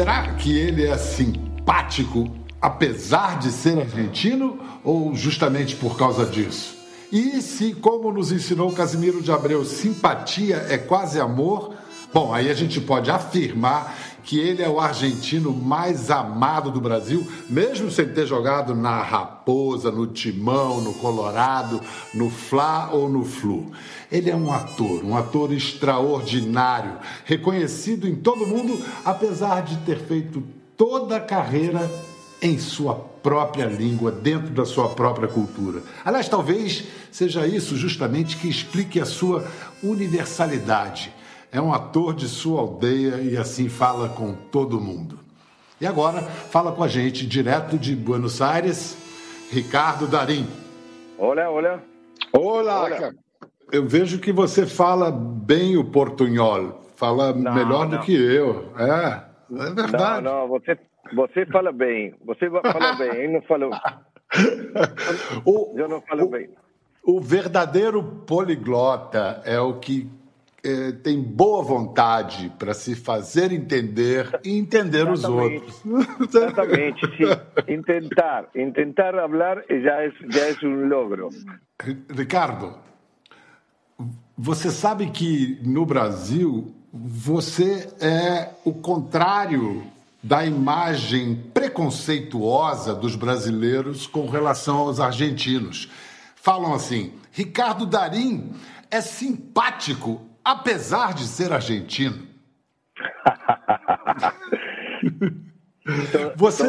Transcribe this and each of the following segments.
será que ele é simpático apesar de ser argentino ou justamente por causa disso? E se, como nos ensinou Casimiro de Abreu, simpatia é quase amor, bom, aí a gente pode afirmar que ele é o argentino mais amado do Brasil, mesmo sem ter jogado na Raposa, no Timão, no Colorado, no Fla ou no Flu. Ele é um ator, um ator extraordinário, reconhecido em todo mundo, apesar de ter feito toda a carreira em sua própria língua, dentro da sua própria cultura. Aliás, talvez seja isso justamente que explique a sua universalidade é um ator de sua aldeia e assim fala com todo mundo. E agora fala com a gente direto de Buenos Aires, Ricardo Darim. Olá, olá. Olá, olá. Eu vejo que você fala bem o portunhol, fala não, melhor não. do que eu. É, é verdade. Não, não, você, você fala bem, você fala bem, eu não falo. o, eu não falo o, bem. O verdadeiro poliglota é o que é, tem boa vontade para se fazer entender e entender os outros. Exatamente, sim. Intentar, intentar falar já é, já é um logro. Ricardo, você sabe que no Brasil você é o contrário da imagem preconceituosa dos brasileiros com relação aos argentinos. Falam assim: Ricardo Darim é simpático apesar de ser argentino. Você...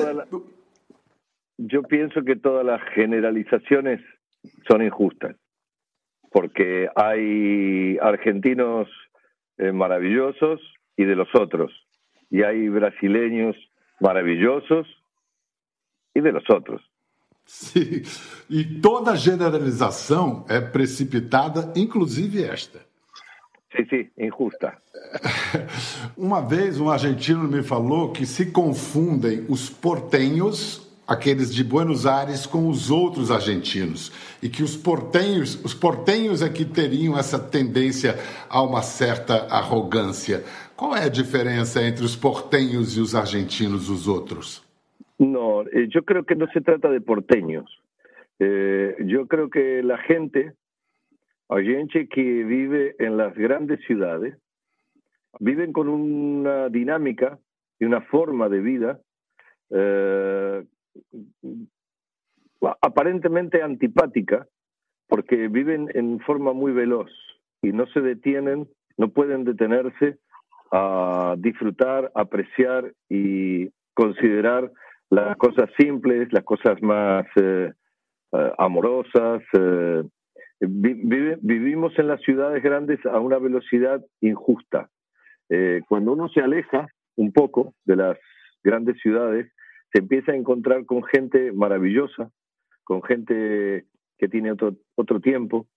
Yo pienso que todas las generalizaciones son injustas, porque hay argentinos eh, maravillosos y de los otros, y hay brasileños maravillosos y de los otros. Sim, e toda generalização é precipitada, inclusive esta. Sim, sim, injusta. Uma vez um argentino me falou que se confundem os portenhos, aqueles de Buenos Aires, com os outros argentinos. E que os portenhos, os portenhos é que teriam essa tendência a uma certa arrogância. Qual é a diferença entre os portenhos e os argentinos, os outros? Não, eu eh, creio que não se trata de porteños. Eh, eu creio que a gente Hay gente que vive en las grandes ciudades, viven con una dinámica y una forma de vida eh, aparentemente antipática, porque viven en forma muy veloz y no se detienen, no pueden detenerse a disfrutar, apreciar y considerar las cosas simples, las cosas más eh, eh, vivimos en las ciudades grandes a una velocidad injusta. Eh, cuando uno se aleja un poco de las grandes ciudades, se empieza a encontrar con gente maravillosa, con gente que tiene otro, otro tiempo,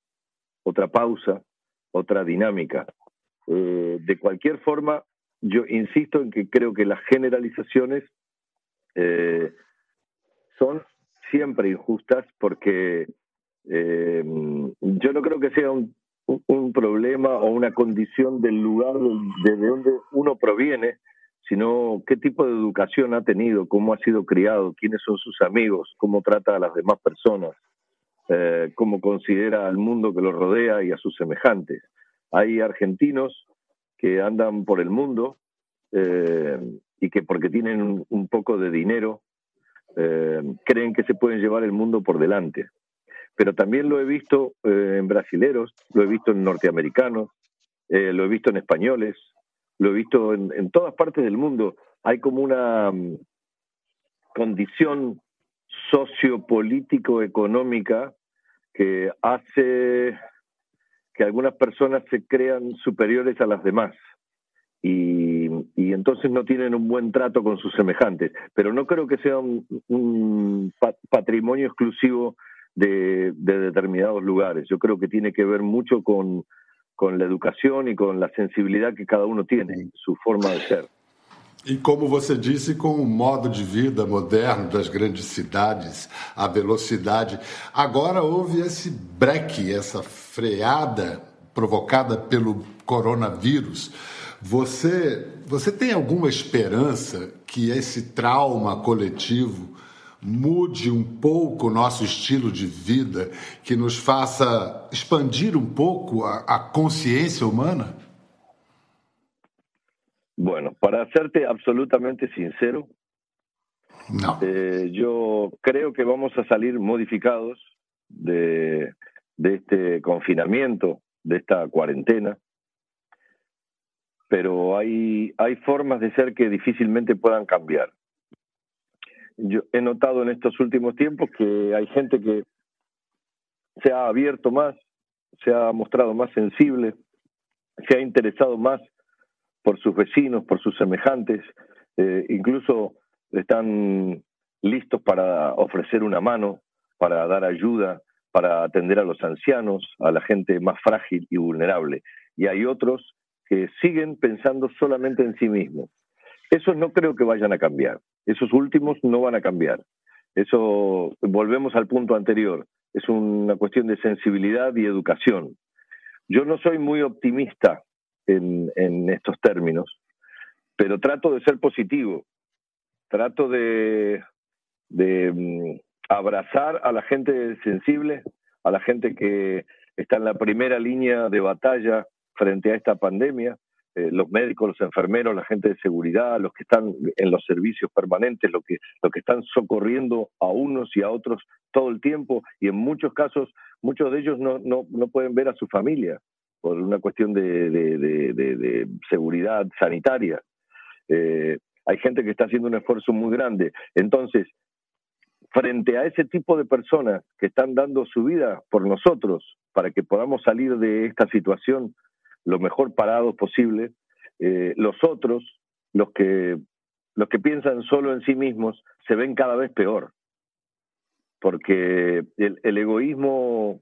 otra pausa, otra dinámica. Eh, de cualquier forma, yo insisto en que creo que las generalizaciones eh, son siempre injustas porque eh, yo no creo que sea un, problema o una condición del lugar desde donde uno proviene, sino qué tipo de educación ha tenido, cómo ha sido criado, quiénes son sus amigos, cómo trata a las demás personas, eh, cómo considera al mundo que lo rodea y a sus semejantes. Hay argentinos que andan por el mundo eh, y que porque tienen un, poco de dinero creen que se pueden llevar el mundo por delante pero también lo he visto eh, en brasileros, lo he visto en norteamericanos, eh, lo he visto en españoles, lo he visto en, todas partes del mundo. Hay como una mm, condición sociopolítico-económica que hace que algunas personas se crean superiores a las demás y, entonces no tienen un buen trato con sus semejantes. Pero no creo que sea un patrimonio exclusivo de, determinados lugares. Yo creo que tiene que ver mucho con, con la educação e com a sensibilidade que cada um tem, sua forma de ser. E como você disse, com o modo de vida moderno das grandes cidades, a velocidade. Agora houve esse breque, essa freada provocada pelo coronavírus. Você, você tem alguma esperança que esse trauma coletivo mude um pouco o nosso estilo de vida, que nos faça expandir um pouco a, a consciência humana? Bueno, para serte absolutamente sincero, no. eh, yo creo que vamos a salir modificados de, de este confinamiento, de esta cuarentena, pero hay, hay formas de ser que difícilmente puedan cambiar. Yo he notado en estos últimos tiempos que hay gente que se ha abierto más, se ha mostrado más sensible, se ha interesado más por sus vecinos, por sus semejantes, eh, incluso están listos para ofrecer una mano, para dar ayuda, para atender a los ancianos, a la gente más frágil y vulnerable. Y hay otros que siguen pensando solamente en sí mismos. Esos no creo que vayan a cambiar. Esos últimos no van a cambiar. Eso, volvemos al punto anterior, es una cuestión de sensibilidad y educación. Yo no soy muy optimista en, estos términos, pero trato de ser positivo, trato de, de mm, abrazar a la gente sensible, a la gente que está en la primera línea de batalla frente a esta pandemia, eh, los médicos, los enfermeros, la gente de seguridad, los que están en los servicios permanentes, los que, los que están socorriendo a unos y a otros todo el tiempo y en muchos casos muchos de ellos no, no, no pueden ver a su familia por una cuestión de, de, de, seguridad sanitaria. Eh, hay gente que está haciendo un esfuerzo muy grande. Entonces, frente a ese tipo de personas que están dando su vida por nosotros para que podamos salir de esta situación lo mejor parados posible, eh, los otros, los que, los que piensan solo en sí mismos, se ven cada vez peor. Porque el, egoísmo,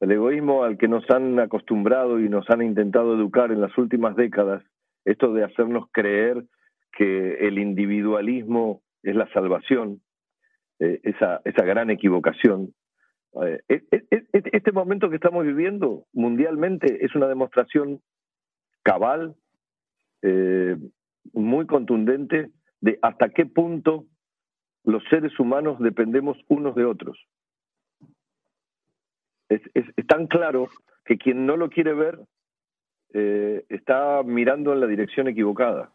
el egoísmo al que nos han acostumbrado y nos han intentado educar en las últimas décadas, esto de hacernos creer que el individualismo es la salvación, eh, esa, esa gran equivocación, este momento que estamos viviendo mundialmente es una demostración cabal, eh, muy contundente, de hasta qué punto los seres humanos dependemos unos de otros. Es, es, es tan claro que quien no lo quiere ver eh, está mirando en la dirección equivocada.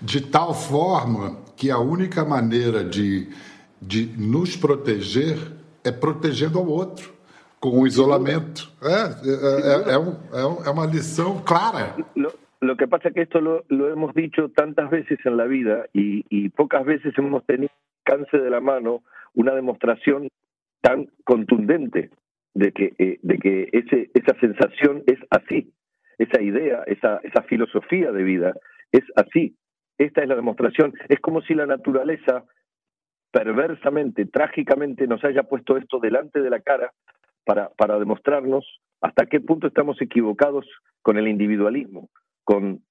De tal forma que a única maneira de, de nos proteger é protegendo ao outro com o isolamento. É, é, é, um, é uma lição clara. Lo, que pasa es que esto lo, lo hemos dicho tantas veces en la vida y, y, pocas veces hemos tenido alcance de la mano una demostración tan contundente de que, eh, de que ese, esa sensación es así, esa idea, esa, esa filosofía de vida es así. Esta es la demostración. Es como si la naturaleza perversamente, trágicamente nos haya puesto esto delante de la cara para, para demostrarnos hasta qué punto estamos equivocados con el individualismo, con,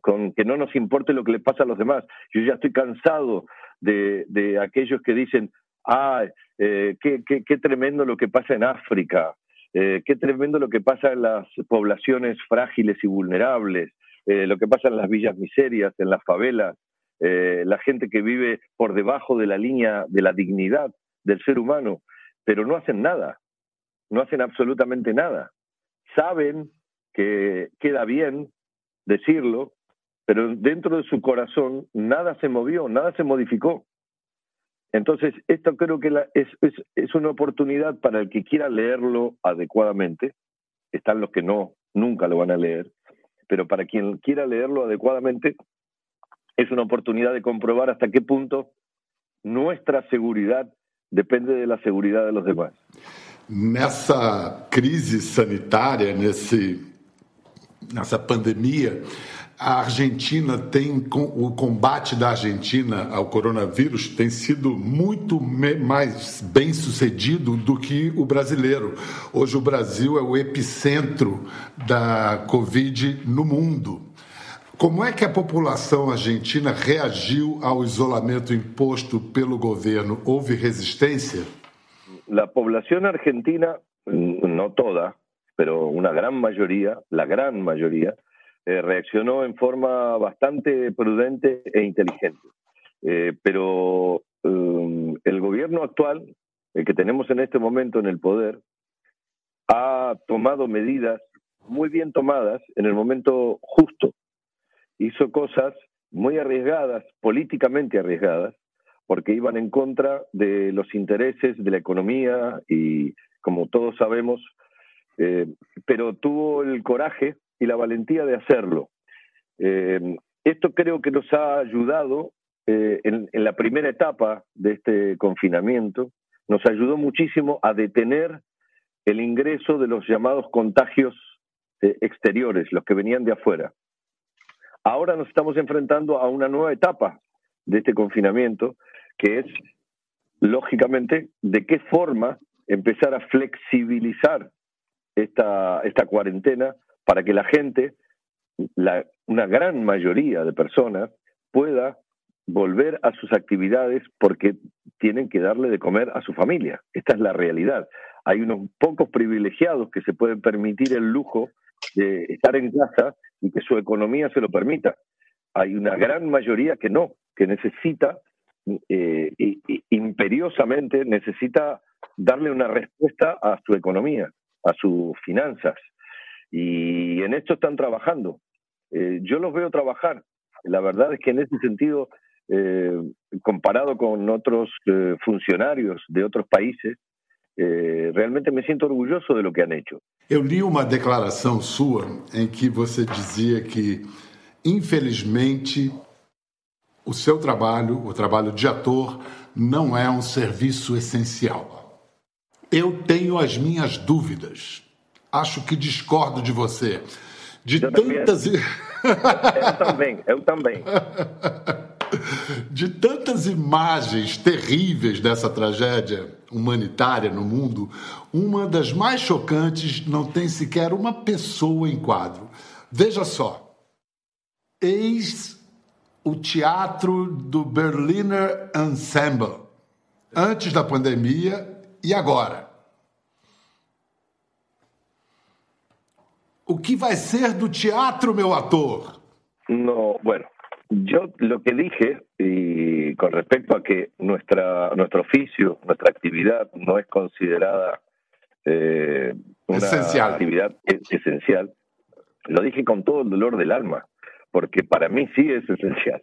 con que no nos importe lo que le pasa a los demás. Yo ya estoy cansado de, de aquellos que dicen, ah, eh, qué, qué, tremendo lo que pasa en África, eh, qué tremendo lo que pasa en las poblaciones frágiles y vulnerables, eh, lo que pasa en las villas miserias, en las favelas, eh, la gente que vive por debajo de la línea de la dignidad del ser humano, pero no hacen nada, no hacen absolutamente nada. Saben que queda bien decirlo, pero dentro de su corazón nada se movió, nada se modificó. Entonces, esto creo que es, es, una oportunidad para el que quiera leerlo adecuadamente. Están los que no, nunca lo van a leer, pero para quien quiera leerlo adecuadamente, es una oportunidad de comprobar hasta qué punto nuestra seguridad depende de la seguridad de los demás. Nessa crise sanitária, nesse, nessa pandemia, a Argentina tem o combate da Argentina ao coronavírus tem sido muito mais bem sucedido do que o brasileiro. Hoje o Brasil é o epicentro da Covid no mundo. Como é que a população argentina reagiu ao isolamento imposto pelo governo? Houve resistência? A população argentina, não toda, pero uma grande maioria, a grande maioria, reaccionó en forma bastante prudente e inteligente. pero um, el gobierno actual, el que tenemos en este momento en el poder, ha tomado medidas muy bien tomadas en el momento justo. Hizo cosas muy arriesgadas, políticamente arriesgadas, porque iban en contra de los intereses de la economía y, como todos sabemos, eh, pero tuvo el coraje y la valentía de hacerlo. Eh, esto creo que nos ha ayudado eh, en, la primera etapa de este confinamiento, nos ayudó muchísimo a detener el ingreso de los llamados contagios exteriores, los que venían de afuera. Ahora nos estamos enfrentando a una nueva etapa de este confinamiento, que es, lógicamente, de qué forma empezar a flexibilizar esta, esta cuarentena para que la gente, la, una gran mayoría de personas, pueda volver a sus actividades porque tienen que darle de comer a su familia. Esta es la realidad. Hay unos pocos privilegiados que se pueden permitir el lujo de estar en casa y que su economía se lo permita. Hay una gran mayoría que no, que necesita eh, imperiosamente, necesita darle una respuesta a su economía, a sus finanzas. Y en esto están trabajando. Eh, yo los veo trabajar. La verdad es que en ese sentido, eh, comparado con otros funcionarios de otros países, é, realmente me sinto orgulhoso de lo que han hecho. Eu li uma declaração sua em que você dizia que, infelizmente, o seu trabalho, o trabalho de ator, não é um serviço essencial. Eu tenho as minhas dúvidas. Acho que discordo de você. De eu tantas. Também. eu também, eu também. De tantas imagens terríveis dessa tragédia humanitária no mundo, uma das mais chocantes não tem sequer uma pessoa em quadro. Veja só. Eis o teatro do Berliner Ensemble, antes da pandemia e agora. O que vai ser do teatro, meu ator? No, bueno, Yo lo que dije, y con respecto a que nuestra, nuestro oficio, nuestra actividad no es considerada eh, una actividad esencial, lo dije con todo el dolor del alma, porque para mí sí es esencial.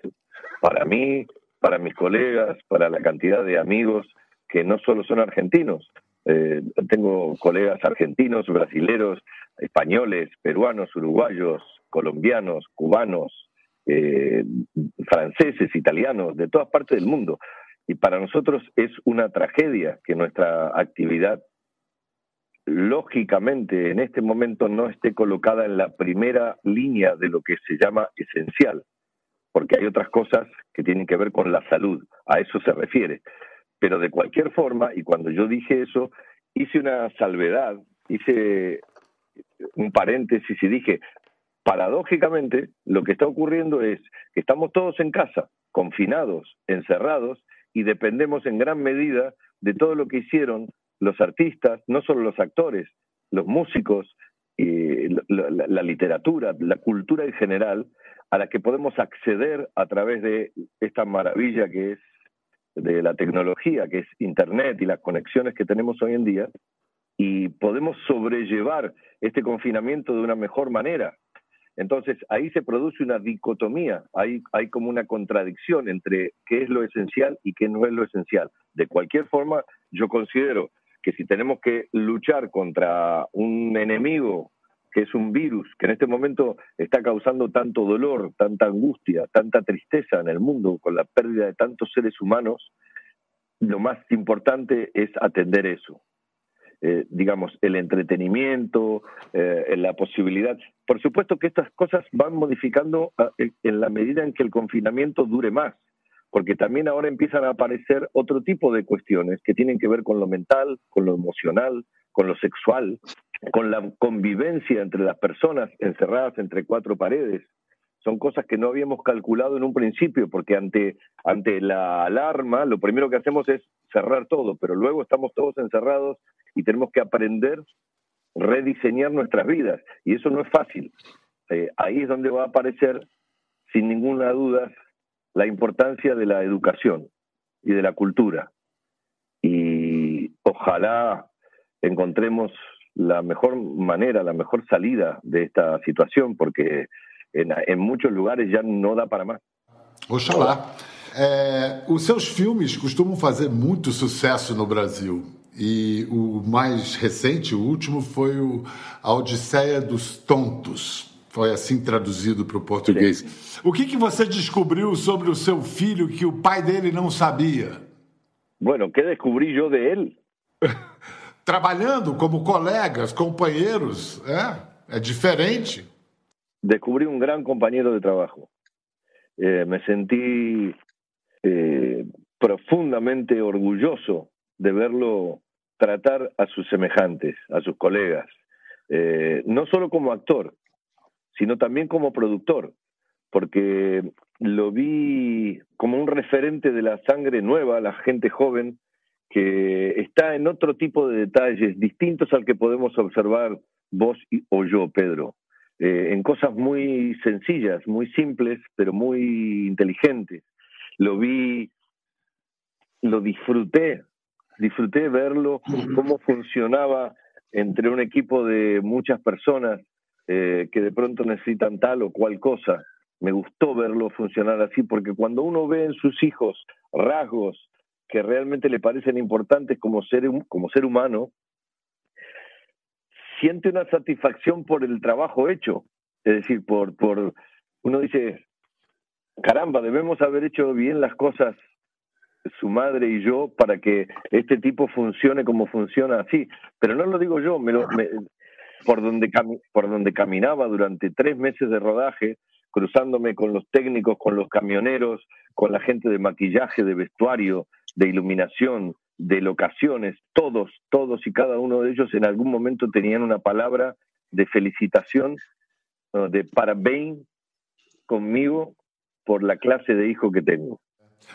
Para mí, para mis colegas, para la cantidad de amigos que no solo son argentinos, eh, tengo colegas argentinos, brasileros, españoles, peruanos, uruguayos, colombianos, cubanos, eh, franceses, italianos, de todas partes del mundo. Y para nosotros es una tragedia que nuestra actividad, lógicamente, en este momento no esté colocada en la primera línea de lo que se llama esencial, porque hay otras cosas que tienen que ver con la salud, a eso se refiere. Pero de cualquier forma, y cuando yo dije eso, hice una salvedad, hice un paréntesis y dije, paradójicamente, lo que está ocurriendo es que estamos todos en casa, confinados, encerrados, y dependemos en gran medida de todo lo que hicieron los artistas, no solo los actores, los músicos, la, literatura, la cultura en general, a la que podemos acceder a través de esta maravilla que es de la tecnología, que es Internet y las conexiones que tenemos hoy en día, y podemos sobrellevar este confinamiento de una mejor manera, entonces ahí se produce una dicotomía, hay, como una contradicción entre qué es lo esencial y qué no es lo esencial. De cualquier forma, yo considero que si tenemos que luchar contra un enemigo que es un virus que en este momento está causando tanto dolor, tanta angustia, tanta tristeza en el mundo con la pérdida de tantos seres humanos, lo más importante es atender eso. Eh, digamos, el entretenimiento, eh, la posibilidad. Por supuesto que estas cosas van modificando ah, en la medida en que el confinamiento dure más, porque también ahora empiezan a aparecer otro tipo de cuestiones que tienen que ver con lo mental, con lo emocional, con lo sexual, con la convivencia entre las personas encerradas entre cuatro paredes. Son cosas que no habíamos calculado en un principio, porque ante, ante la alarma lo primero que hacemos es cerrar todo, pero luego estamos todos encerrados y tenemos que aprender rediseñar nuestras vidas y eso no es fácil. eh, ahí es donde va a aparecer, sin ninguna duda, la importancia de la educación y de la cultura. Y ojalá encontremos la mejor manera, la mejor salida de esta situación, porque en, en muchos lugares ya no da para más. Oxalá. É, os seus filmes costumam fazer muito sucesso no Brasil. E o mais recente, o último, foi o A Odisseia dos Tontos. Foi assim traduzido para o português. O que, que você descobriu sobre o seu filho que o pai dele não sabia? Bueno, que descobri eu de ele? Trabalhando como colegas, companheiros, é, é diferente. Descobri um grande companheiro de trabalho. Eh, me sentí eh, profundamente orgulloso de verlo tratar a sus semejantes, a sus colegas, eh, no solo como actor, sino también como productor, porque lo vi como un referente de la sangre nueva, la gente joven, que está en otro tipo de detalles distintos al que podemos observar vos o yo, Pedro, eh, en cosas muy sencillas, muy simples, pero muy inteligentes. Lo vi, lo disfruté disfruté verlo, cómo funcionaba entre un equipo de muchas personas eh, que de pronto necesitan tal o cual cosa. Me gustó verlo funcionar así, porque cuando uno ve en sus hijos rasgos que realmente le parecen importantes como ser, como ser humano, siente una satisfacción por el trabajo hecho. Es decir, por, por uno dice, caramba, debemos haber hecho bien las cosas su madre y yo para que este tipo funcione como funciona así. Pero no lo digo yo, me lo, por, donde por donde caminaba durante tres meses de rodaje, cruzándome con los técnicos, con los camioneros, con la gente de maquillaje, de vestuario, de iluminación, de locaciones, todos, todos y cada uno de ellos en algún momento tenían una palabra de felicitación, de parabéns conmigo por la clase de hijo que tengo.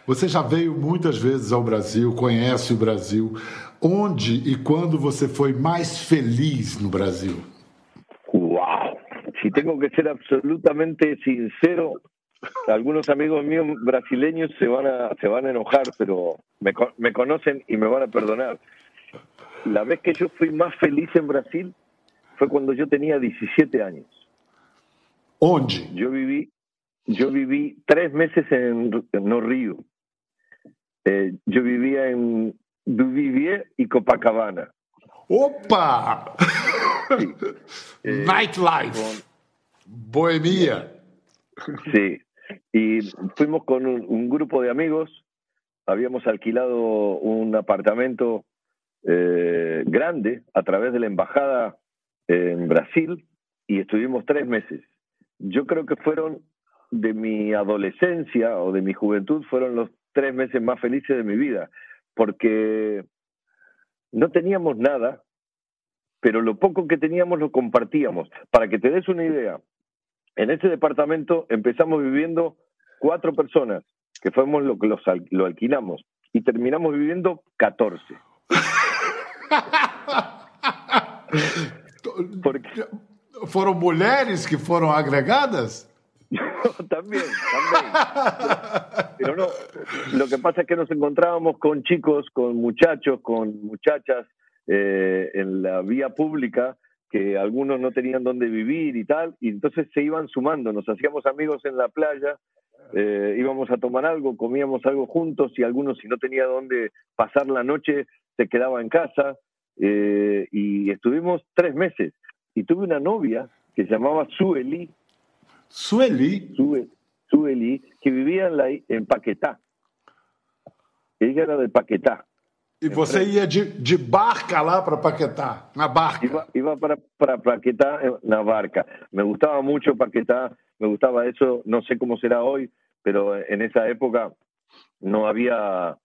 Você já veio muitas vezes ao Brasil, conhece o Brasil. Onde e quando você foi mais feliz no Brasil? Uau! Se tenho que ser absolutamente sincero, algunos amigos míos brasileños se van a, se van a enojar, pero me, me conocen y me van a perdonar. La vez que yo fui más feliz en Brasil fue cuando yo tenía 17 años. ¿Dónde? Yo viví yo viví tres meses en, No Río. Eh, yo vivía en Duvivier y Copacabana. ¡Opa! Eh, Nightlife. Bohemia. Sí. Y fuimos con un, grupo de amigos. Habíamos alquilado un apartamento eh, grande a través de la embajada en Brasil y estuvimos tres meses. Yo creo que fueron de mi adolescencia o de mi juventud fueron los tres meses más felices de mi vida, porque no teníamos nada, pero lo poco que teníamos lo compartíamos. Para que te des una idea, en ese departamento empezamos viviendo cuatro personas, que fuimos lo que lo alquilamos, y terminamos viviendo 14. Porque... ¿Fueron mujeres que fueron agregadas? también, también. Pero no, lo que pasa es que nos encontrábamos con chicos, con muchachos, con muchachas eh, en la vía pública que algunos no tenían dónde vivir y tal, y entonces se iban sumando, nos hacíamos amigos en la playa, eh, íbamos a tomar algo, comíamos algo juntos y algunos si no tenía dónde pasar la noche se quedaba en casa eh, y estuvimos tres meses y tuve una novia que se llamaba Sueli, Sueli. Sueli, que vivia en, la, en Paquetá. Ella era de Paquetá. E você ia de, de barca lá para Paquetá, na barca? Iba, iba para, para Paquetá na barca. Me gustaba mucho Paquetá, me gustaba eso, no sé cómo será hoy, pero en esa época no había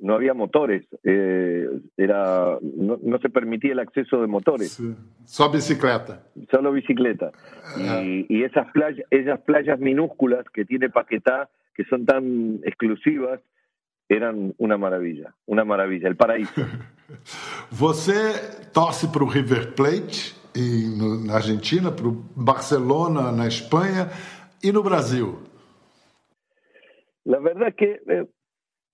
no había motores, eh, era, no, no, se permitía el acceso de motores. Sí. Solo bicicleta. Solo bicicleta. Ah. Y, y, esas, playas, esas playas minúsculas que tiene Paquetá, que son tan exclusivas, eran una maravilla, una maravilla, el paraíso. Você torce para o River Plate na Argentina, para o Barcelona na Espanha e no Brasil? La verdad que eh,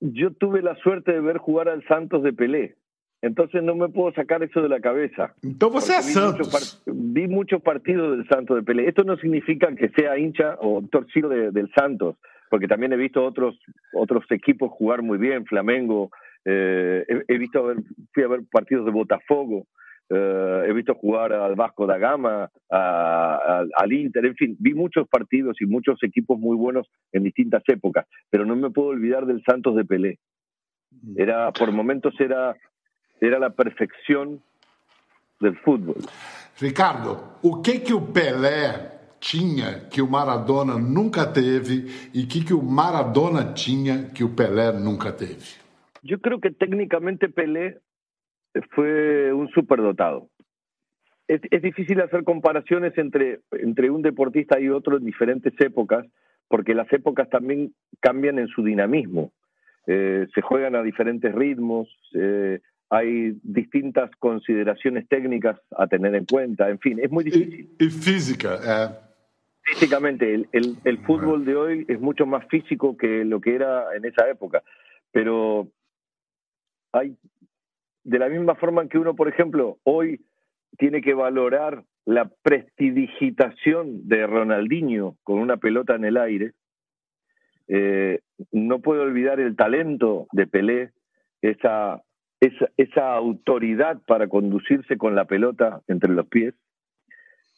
yo tuve la suerte de ver jugar al Santos de Pelé. Entonces no me puedo sacar eso de la cabeza. Entonces vi Santos. Muchos vi muchos partidos del Santos de Pelé. Esto no significa que sea hincha o torcido de, del Santos, porque también he visto otros otros equipos jugar muy bien, Flamengo. Eh, he, he, visto ver, fui a ver partidos de Botafogo. Eh, he visto jugar al Vasco da Gama, a, a, al Inter, en fin, vi muchos partidos y muchos equipos muy buenos en distintas épocas, pero no me puedo olvidar del Santos de Pelé. Era, por momentos era era a perfeição do futebol. Ricardo, o que que o Pelé tinha que o Maradona nunca teve e que que o Maradona tinha que o Pelé nunca teve? Eu creo que técnicamente Pelé foi um superdotado. Es, es difícil hacer comparaciones entre, entre un deportista y otro en diferentes épocas, porque las épocas también cambian en su dinamismo. Eh, se juegan a diferentes ritmos, eh, hay distintas consideraciones técnicas a tener en cuenta, en fin, es muy difícil. Y, y física. Eh. Físicamente, el, el, el fútbol de hoy es mucho más físico que lo que era en esa época, pero hay, de la misma forma que uno, por ejemplo, hoy tiene que valorar la prestidigitación de Ronaldinho con una pelota en el aire, eh, no puede olvidar el talento de Pelé, esa esa, esa autoridad para conducirse con la pelota entre los pies,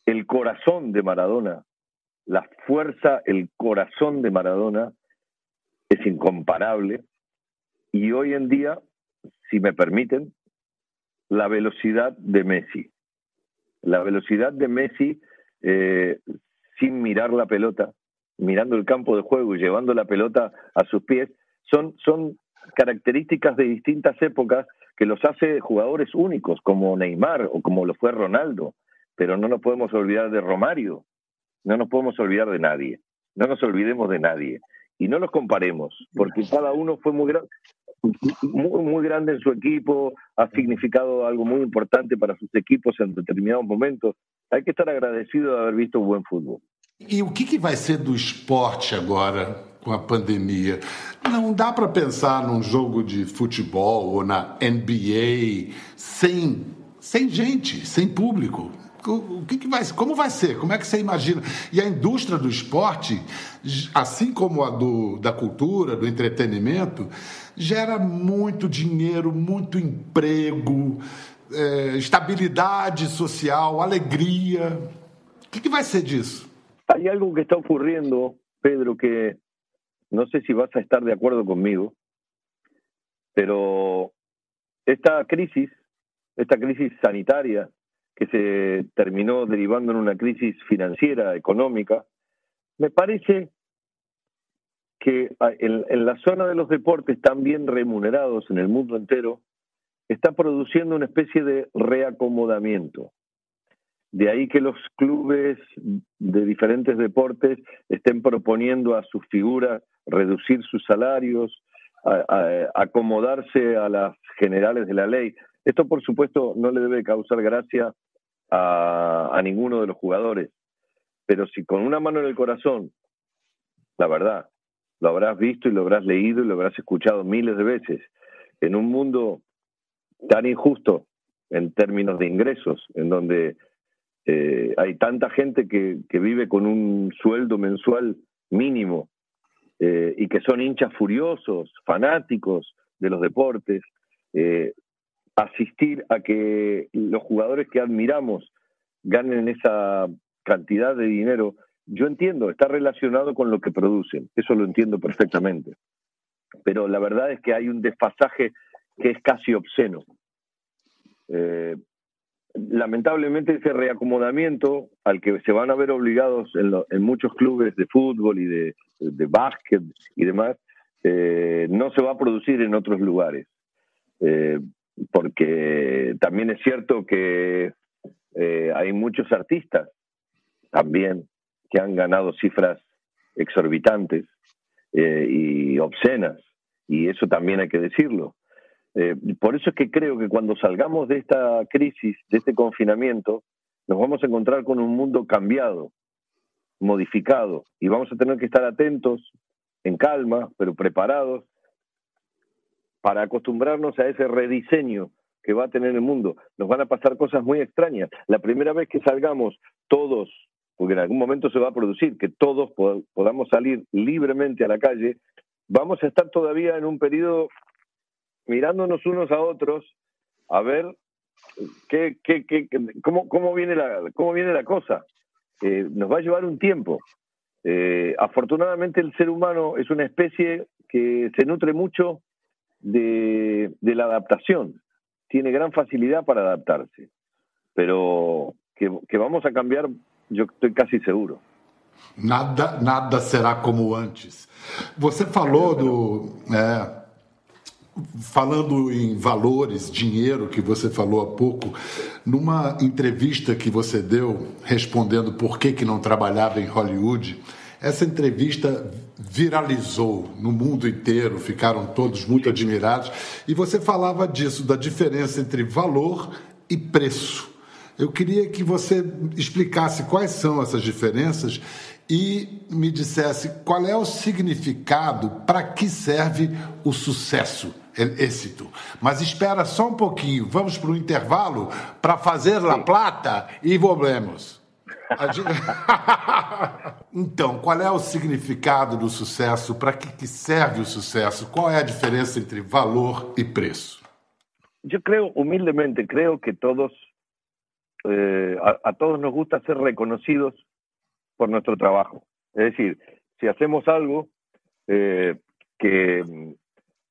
el corazón de Maradona, la fuerza, el corazón de Maradona es incomparable y hoy en día, si me permiten, la velocidad de Messi. La velocidad de Messi eh, sin mirar la pelota, mirando el campo de juego y llevando la pelota a sus pies, son, son características de distintas épocas que los hace jugadores únicos, como Neymar o como lo fue Ronaldo. Pero no nos podemos olvidar de Romario, no nos podemos olvidar de nadie, no nos olvidemos de nadie. Y no los comparemos, porque cada uno fue muy, gran, muy, muy grande en su equipo, ha significado algo muy importante para sus equipos en determinados momentos. Hay que estar agradecido de haber visto buen fútbol. E o que, que vai ser do esporte agora com a pandemia? Não dá para pensar num jogo de futebol ou na NBA sem, sem gente, sem público. O que, que vai, como vai ser? Como é que você imagina? E a indústria do esporte, assim como a do, da cultura, do entretenimento, gera muito dinheiro, muito emprego, é, estabilidade social, alegria. O que, que vai ser disso? Hay algo que está ocurriendo, Pedro, que no sé si vas a estar de acuerdo conmigo, pero esta crisis, esta crisis sanitaria que se terminó derivando en una crisis financiera, económica, me parece que en, en, la zona de los deportes tan bien remunerados en el mundo entero, está produciendo una especie de reacomodamiento. De ahí que los clubes de diferentes deportes estén proponiendo a sus figuras reducir sus salarios, acomodarse a las generales de la ley. Esto, por supuesto, no le debe causar gracia a, ninguno de los jugadores, pero si con una mano en el corazón, la verdad, lo habrás visto y lo habrás leído y lo habrás escuchado miles de veces, en un mundo tan injusto en términos de ingresos, en donde eh, hay tanta gente que, que, vive con un sueldo mensual mínimo eh, y que son hinchas furiosos, fanáticos de los deportes, eh, asistir a que los jugadores que admiramos ganen esa cantidad de dinero, yo entiendo, está relacionado con lo que producen, eso lo entiendo perfectamente. Pero la verdad es que hay un desfasaje que es casi obsceno. Eh, lamentablemente ese reacomodamiento al que se van a ver obligados en, muchos clubes de fútbol y de, de básquet y demás, eh, no se va a producir en otros lugares. Eh, porque también es cierto que eh, hay muchos artistas también que han ganado cifras exorbitantes y obscenas, y eso también hay que decirlo. Eh, por eso es que creo que cuando salgamos de esta crisis, de este confinamiento, nos vamos a encontrar con un mundo cambiado, modificado, y vamos a tener que estar atentos, en calma, pero preparados para acostumbrarnos a ese rediseño que va a tener el mundo. Nos van a pasar cosas muy extrañas. La primera vez que salgamos todos, porque en algún momento se va a producir, que todos podamos salir libremente a la calle, vamos a estar todavía en un periodo mirándonos unos a otros a ver qué, qué, qué, cómo, cómo, viene la, cómo viene la cosa. Eh, nos va a llevar un tiempo. Eh, afortunadamente el ser humano es una especie que se nutre mucho de, de, la adaptación, tiene gran facilidad para adaptarse, pero que, que vamos a cambiar, yo estoy casi seguro. Nada, nada será como antes. Você falou do. É, falando em valores, dinheiro, que você falou há pouco, numa entrevista que você deu respondendo por que, que não trabalhava em Hollywood, essa entrevista viralizou no mundo inteiro, ficaram todos muito admirados, e você falava disso, da diferença entre valor e preço. Eu queria que você explicasse quais são essas diferenças e me dissesse qual é o significado, para que serve o sucesso, o êxito. Mas espera só um pouquinho, vamos para o intervalo para fazer. La Plata e volvemos. Então, qual é o significado do sucesso? Para que, que serve o sucesso? Qual é a diferença entre valor e preço? Eu creio, humildemente, creio que todos, eh, a, a todos nos gusta ser reconocidos por nuestro trabajo. Es decir, si hacemos algo eh, que mm,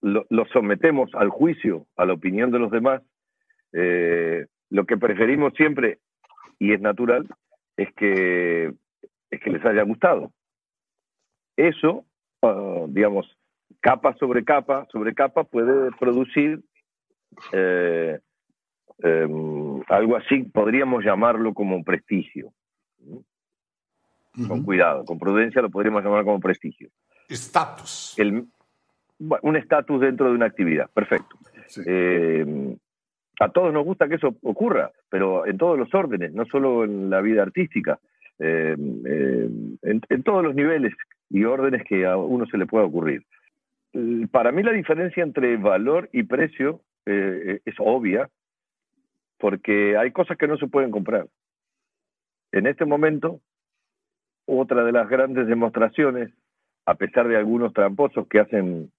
lo, sometemos al juicio, a la opinión de los demás, eh, lo que preferimos siempre, y es natural, es que, es que les haya gustado. Eso, ah, digamos, capa sobre capa sobre capa puede producir eh, em, algo así, podríamos llamarlo como prestigio. Con cuidado, con prudencia lo podríamos llamar como prestigio. Estatus. un estatus dentro de una actividad, perfecto. Eh, a todos nos gusta que eso ocurra, pero en todos los órdenes, no solo en la vida artística, eh, eh, en, todos los niveles y órdenes que a uno se le pueda ocurrir. Para mí la diferencia entre valor y precio es obvia, porque hay cosas que no se pueden comprar. En este momento, otra de las grandes demostraciones, a pesar de algunos tramposos que hacen,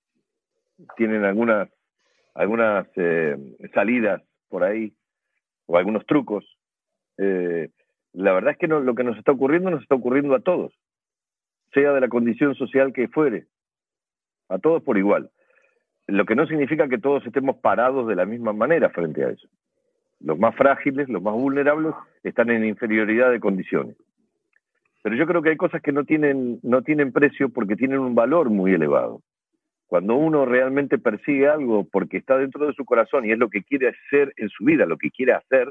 tienen algunas, algunas eh, salidas por ahí, o algunos trucos, eh, la verdad es que lo que nos está ocurriendo nos está ocurriendo a todos, sea de la condición social que fuere, a todos por igual. Lo que no significa que todos estemos parados de la misma manera frente a eso. Los más frágiles, los más vulnerables, están en inferioridad de condiciones. Pero yo creo que hay cosas que no tienen, no tienen precio porque tienen un valor muy elevado. Cuando uno realmente persigue algo porque está dentro de su corazón y es lo que quiere hacer en su vida, lo que quiere hacer,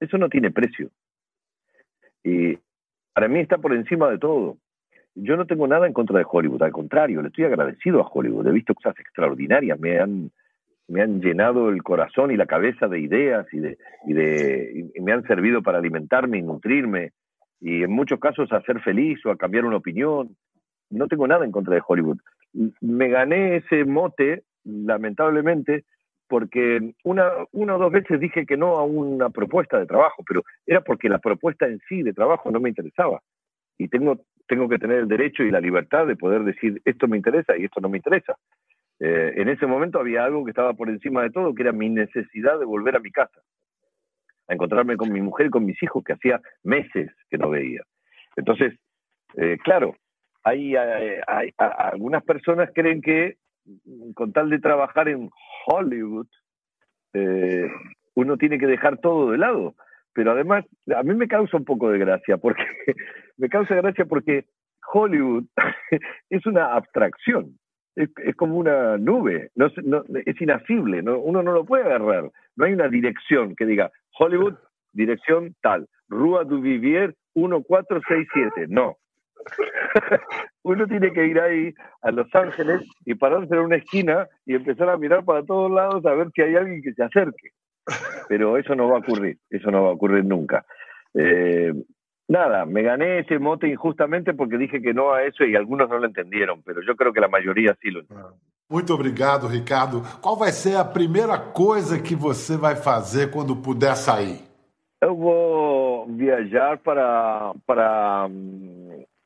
eso no tiene precio. Y para mí está por encima de todo. Yo no tengo nada en contra de Hollywood, al contrario, le estoy agradecido a Hollywood. He visto cosas extraordinarias, me han, me han llenado el corazón y la cabeza de ideas y, de, y, de, y me han servido para alimentarme y nutrirme y en muchos casos a ser feliz o a cambiar una opinión. No tengo nada en contra de Hollywood. Me gané ese mote, lamentablemente, porque una, o dos veces dije que no a una propuesta de trabajo, pero era porque la propuesta en sí de trabajo no me interesaba. Y tengo, tengo que tener el derecho y la libertad de poder decir esto me interesa y esto no me interesa. Eh, en ese momento había algo que estaba por encima de todo, que era mi necesidad de volver a mi casa a encontrarme con mi mujer y con mis hijos que hacía meses que no veía. Entonces, eh, claro, hay, eh, algunas personas creen que con tal de trabajar en Hollywood, eh, uno tiene que dejar todo de lado. Pero además, a mí me causa un poco de gracia, porque me causa gracia porque Hollywood es una abstracción es, como una nube, no, es inasible, uno no lo puede agarrar. No hay una dirección que diga Hollywood, dirección tal, Rua du Vivier 1467, no. uno tiene que ir ahí a Los Ángeles y pararse en una esquina y empezar a mirar para todos lados a ver si hay alguien que se acerque. pero eso no va a ocurrir, eso no va a ocurrir nunca. Eh, nada, me gané ese mote injustamente porque dije que no a eso y algunos no lo entendieron, pero yo creo que la mayoría sí lo entendieron. Muito obrigado, Ricardo. Qual vai ser a primeira coisa que você vai fazer quando puder sair? Eu vou viajar para, para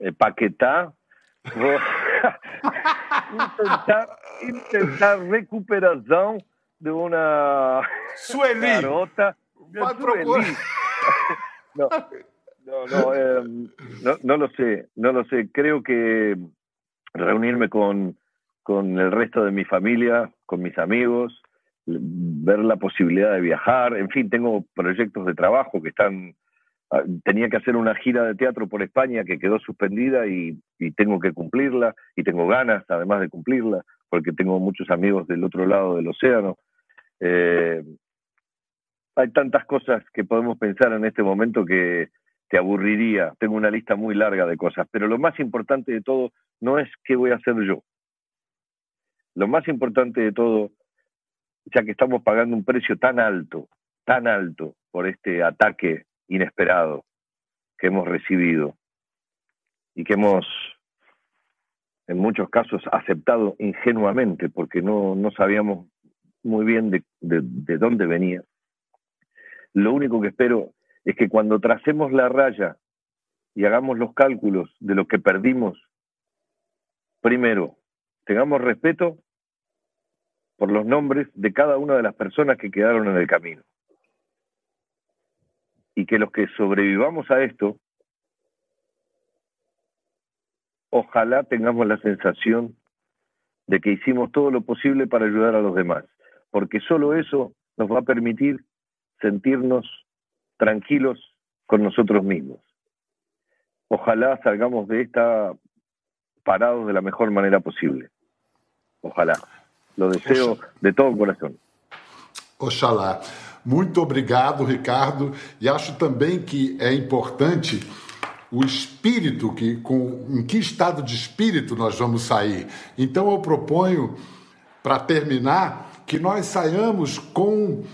um, Paquetá. Intentar, intentar recuperação de uma Sueli. garota. Vai Sueli. procurar. No, no, no, eh, no, no lo sé, no lo sé. Creo que reunirme con, con el resto de mi familia, con mis amigos, ver la posibilidad de viajar, en fin, tengo proyectos de trabajo que están... ah, Tenía que hacer una gira de teatro por España que quedó suspendida y, tengo que cumplirla y tengo ganas además de cumplirla porque tengo muchos amigos del otro lado del océano. Eh, hay tantas cosas que podemos pensar en este momento que te aburriría. Tengo una lista muy larga de cosas, pero lo más importante de todo no es qué voy a hacer yo. Lo más importante de todo, ya que estamos pagando un precio tan alto, tan alto por este ataque inesperado que hemos recibido y que hemos, en muchos casos, aceptado ingenuamente porque no, no sabíamos muy bien de, de, de dónde venía. Lo único que espero es que cuando tracemos la raya y hagamos los cálculos de lo que perdimos, primero, tengamos respeto por los nombres de cada una de las personas que quedaron en el camino. Y que los que sobrevivamos a esto, ojalá tengamos la sensación de que hicimos todo lo posible para ayudar a los demás, porque solo eso nos va a permitir sentirnos tranquilos con nosotros mismos. Ojalá salgamos de esta parados de la mejor manera posible. Ojalá. Lo deseo de todo corazón. Oxalá. Muito obrigado, Ricardo. E acho também que é importante o espírito, que, com, em que estado de espírito nós vamos sair. Então eu proponho, para terminar, que nós saiamos com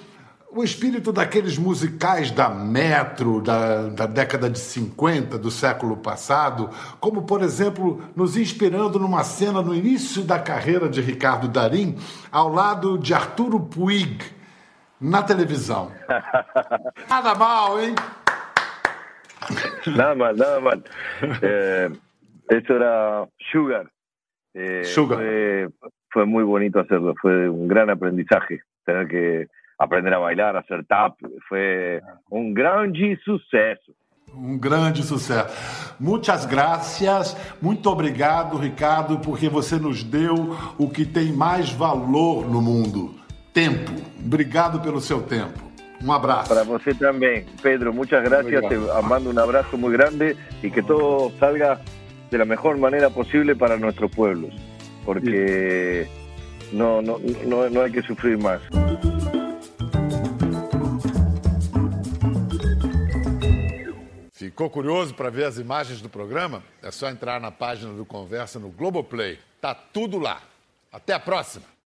o espírito daqueles musicais da Metro, da, da, década de 50, do século passado, como, por exemplo, nos inspirando numa cena no início da carreira de Ricardo Darim, ao lado de Arturo Puig, na televisão. Nada mal, hein? Nada mal, nada mal. Eso era Sugar. Eh, Sugar. Fue, fue muy bonito hacerlo, fue un gran aprendizaje tener que aprender a bailar, a hacer tap, foi um grande sucesso. Um grande sucesso. Muitas graças, muito obrigado, Ricardo, porque você nos deu o que tem mais valor no mundo: tempo. Obrigado pelo seu tempo. Um abraço. Para você também, Pedro, muchas gracias. Te mando un abrazo muy grande y que todo salga de la mejor manera posible para nuestros pueblos, porque no, no, no, no hay que sufrir más. Ficou curioso para ver as imagens do programa? É só entrar na página do Conversa no Globoplay. Tá tudo lá. Até a próxima.